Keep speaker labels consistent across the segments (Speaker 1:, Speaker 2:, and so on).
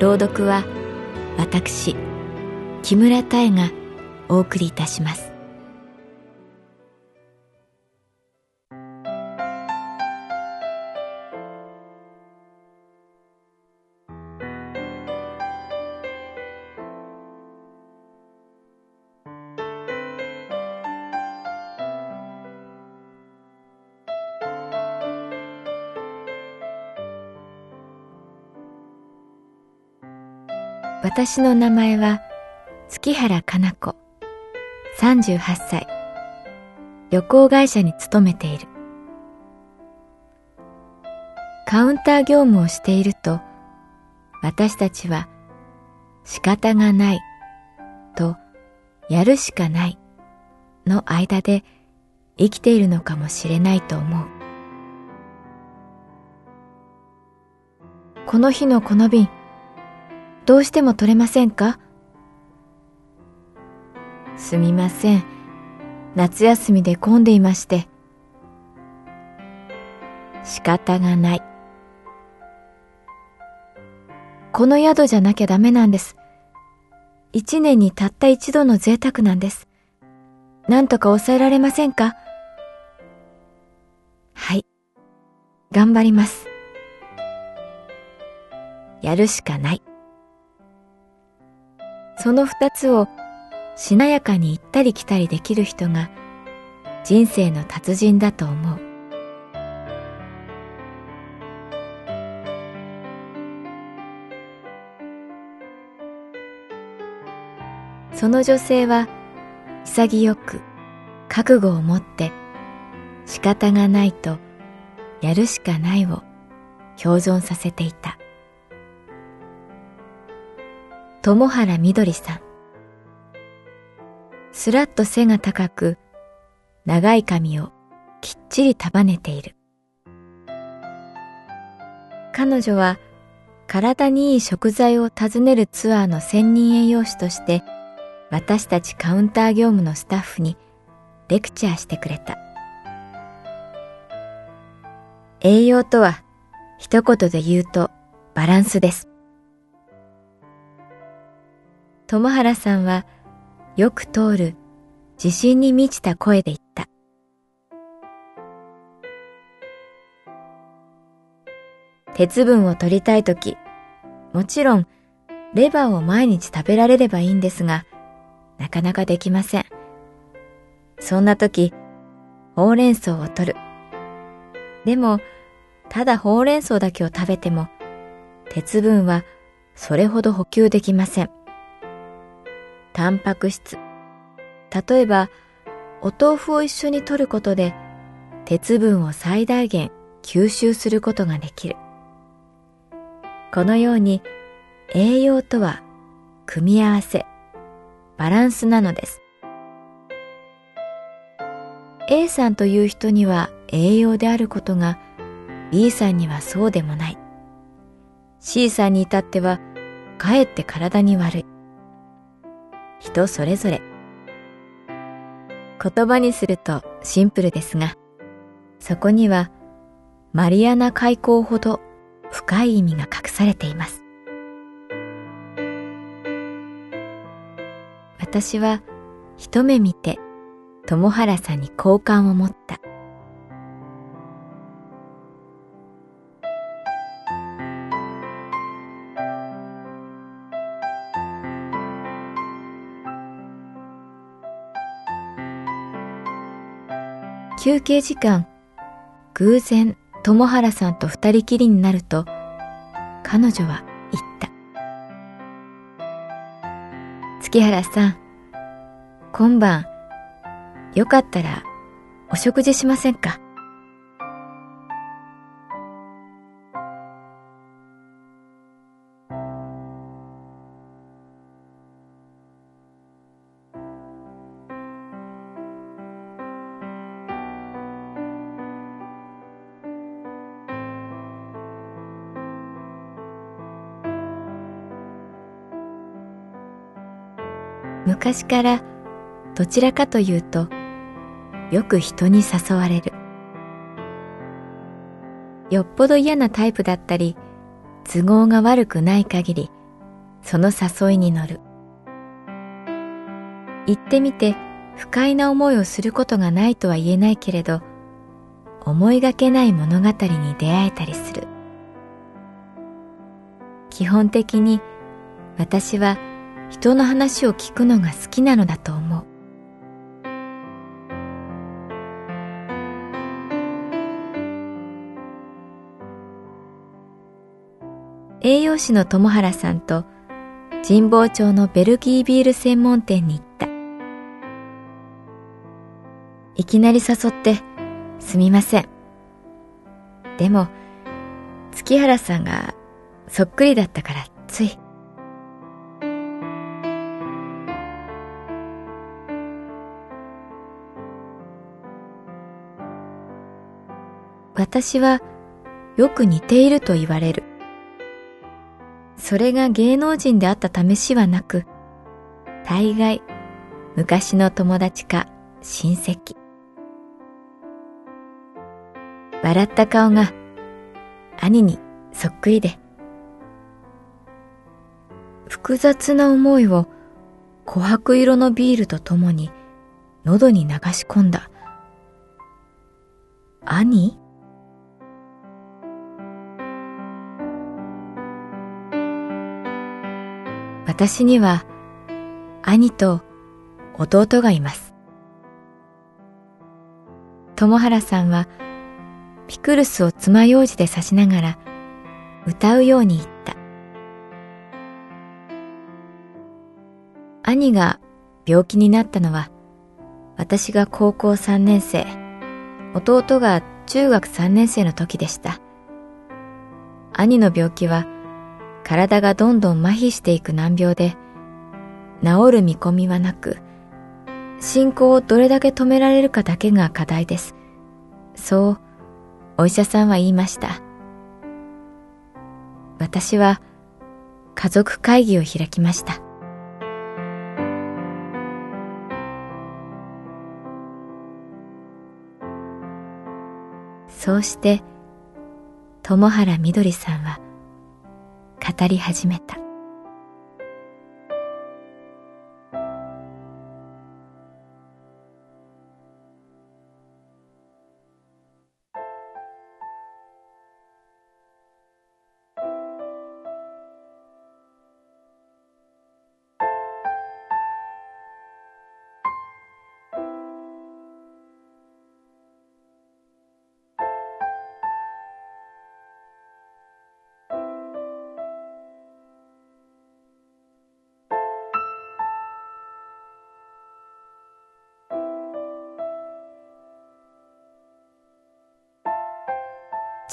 Speaker 1: 朗読は私木村多江がお送りいたします。私の名前は月原かな子。38歳。旅行会社に勤めている。カウンター業務をしていると私たちは仕方がないとやるしかないの間で生きているのかもしれないと思う。この日のこの便どうしても取れませんか？すみません。夏休みで混んでいまして。仕方がない。この宿じゃなきゃダメなんです。一年にたった一度の贅沢なんです。なんとか抑えられませんか？はい。頑張ります。やるしかない。その二つをしなやかに行ったり来たりできる人が人生の達人だと思う。その女性は潔く覚悟を持って仕方がないとやるしかないを共存させていた。友原みどりさん。すらっと背が高く、長い髪をきっちり束ねている。彼女は体にいい食材を訪ねるツアーの専任栄養士として私たちカウンター業務のスタッフにレクチャーしてくれた。栄養とは一言で言うとバランスです。友原さんはよく通る自信に満ちた声で言った。鉄分を取りたいとき、もちろんレバーを毎日食べられればいいんですが、なかなかできません。そんな時、ほうれん草を取る。でも、ただほうれん草だけを食べても、鉄分はそれほど補給できません。タンパク質。例えば、お豆腐を一緒に摂ることで、鉄分を最大限吸収することができる。このように、栄養とは組み合わせ、バランスなのです。A さんという人には栄養であることが B さんにはそうでもない。C さんに至ってはかえって体に悪い。人それぞれ。言葉にするとシンプルですが、そこにはマリアナ海溝ほど深い意味が隠されています。私は一目見て友原さんに好感を持った。休憩時間、偶然友原さんと二人きりになると、彼女は言った。月原さん、今晩、よかったらお食事しませんか？昔からどちらかというとよく人に誘われる。よっぽど嫌なタイプだったり都合が悪くない限りその誘いに乗る。行ってみて不快な思いをすることがないとは言えないけれど思いがけない物語に出会えたりする。基本的に私は人の話を聞くのが好きなのだと思う。栄養士の友原さんと神保町のベルギービール専門店に行った。いきなり誘ってすみません。でも月原さんがそっくりだったからつい。私はよく似ていると言われる。それが芸能人であった試しはなく、大概昔の友達か親戚。笑った顔が兄にそっくりで、複雑な思いを琥珀色のビールとともに喉に流し込んだ。兄？私には兄と弟がいます。友原さんはピクルスを爪楊枝で刺しながら歌うように言った。兄が病気になったのは私が高校3年生、弟が中学3年生の時でした。兄の病気は体がどんどん麻痺していく難病で、治る見込みはなく、進行をどれだけ止められるかだけが課題です。そう、お医者さんは言いました。私は家族会議を開きました。そうして、友原みどりさんは語り始めた。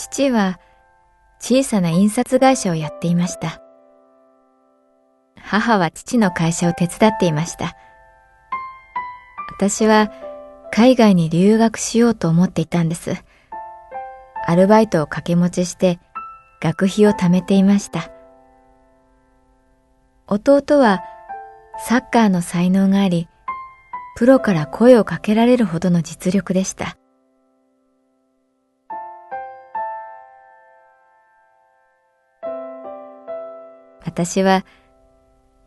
Speaker 1: 父は小さな印刷会社をやっていました。母は父の会社を手伝っていました。私は海外に留学しようと思っていたんです。アルバイトを掛け持ちして学費を貯めていました。弟はサッカーの才能があり、プロから声をかけられるほどの実力でした。私は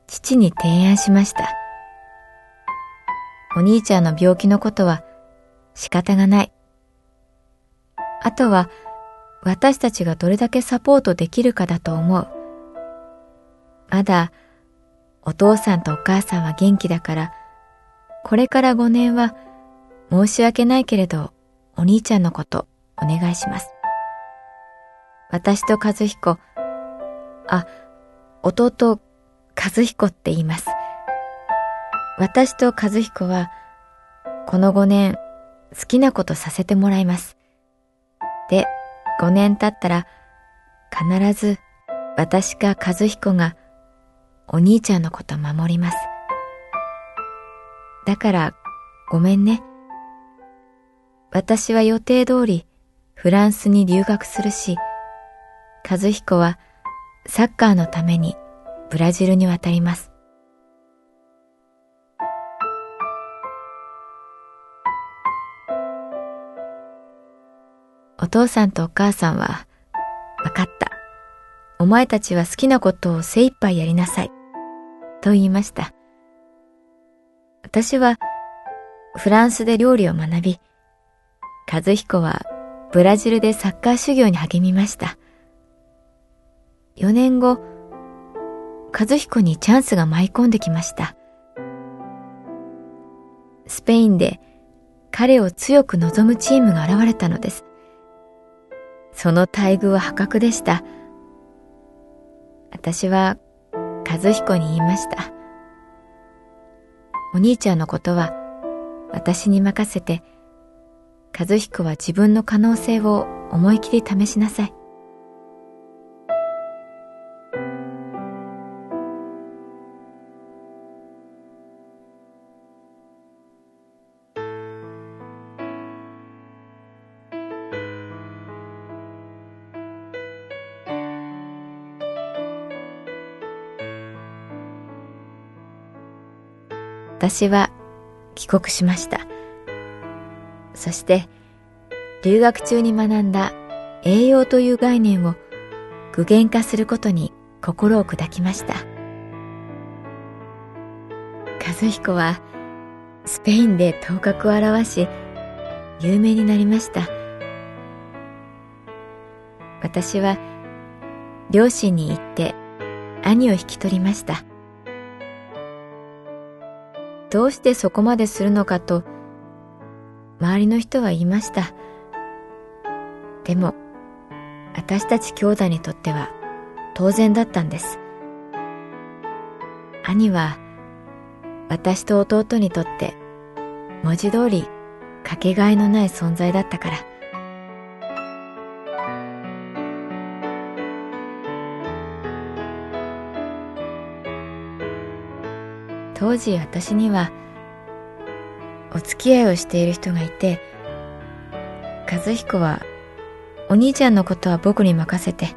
Speaker 1: 父に提案しました。お兄ちゃんの病気のことは仕方がない。あとは私たちがどれだけサポートできるかだと思う。まだお父さんとお母さんは元気だから、これから5年は申し訳ないけれどお兄ちゃんのことお願いします。私と和彦、あ、弟、和彦って言います。私と和彦は、この5年、好きなことさせてもらいます。で、5年経ったら、必ず私か和彦がお兄ちゃんのこと守ります。だからごめんね。私は予定通りフランスに留学するし、和彦はサッカーのためにブラジルに渡ります。お父さんとお母さんは、わかった。お前たちは好きなことを精一杯やりなさい。と言いました。私はフランスで料理を学び、和彦はブラジルでサッカー修行に励みました。4年後、和彦にチャンスが舞い込んできました。スペインで彼を強く望むチームが現れたのです。その待遇は破格でした。私は和彦に言いました。お兄ちゃんのことは私に任せて、和彦は自分の可能性を思い切り試しなさい。私は帰国しました。そして、留学中に学んだ栄養という概念を具現化することに心を砕きました。和彦はスペインで頭角を現し、有名になりました。私は両親に行って兄を引き取りました。どうしてそこまでするのかと、周りの人は言いました。でも、私たち兄弟にとっては当然だったんです。兄は、私と弟にとって文字通りかけがえのない存在だったから。当時私にはお付き合いをしている人がいて和彦はお兄ちゃんのことは僕に任せて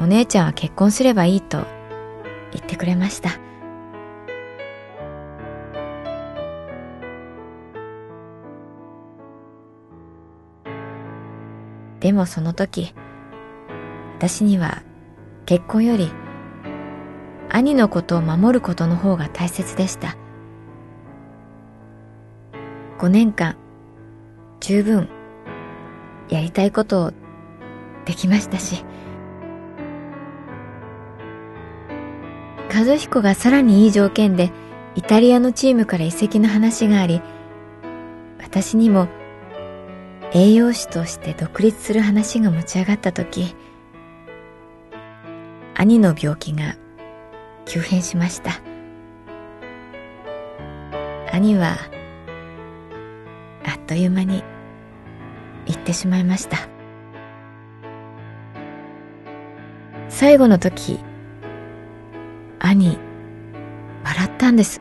Speaker 1: お姉ちゃんは結婚すればいいと言ってくれました。でもその時私には結婚より兄のことを守ることの方が大切でした。5年間、十分、やりたいことをできましたし、和彦がさらにいい条件でイタリアのチームから移籍の話があり、私にも栄養士として独立する話が持ち上がった時、兄の病気が急変しました。兄はあっという間に行ってしまいました。最後の時兄笑ったんです。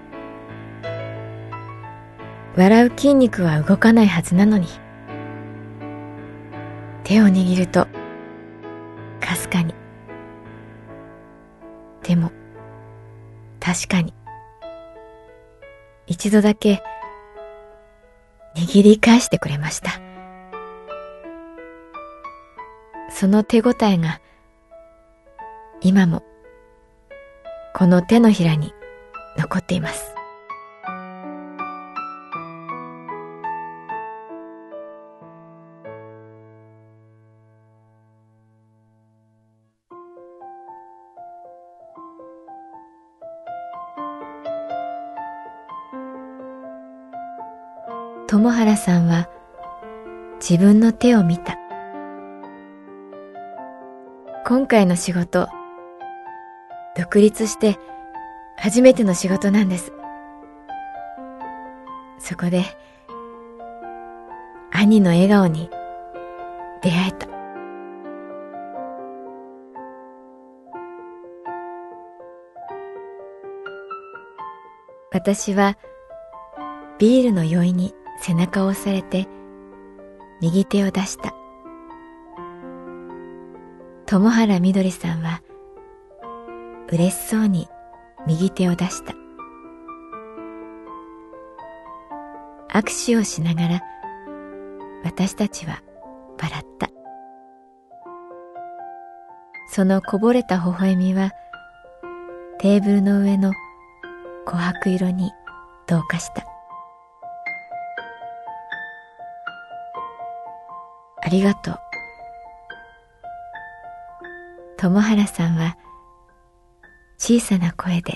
Speaker 1: 笑う筋肉は動かないはずなのに手を握るとかすかに。でも確かに。一度だけ握り返してくれました。その手応えが今もこの手のひらに残っています。友原さんは自分の手を見た。今回の仕事、独立して初めての仕事なんです。そこで、兄の笑顔に出会えた。私はビールの酔いに背中を押されて右手を出した。友原みどりさんは嬉しそうに右手を出した。握手をしながら私たちは笑った。そのこぼれた微笑みはテーブルの上の琥珀色に同化した。りがとう。友原さんは小さな声で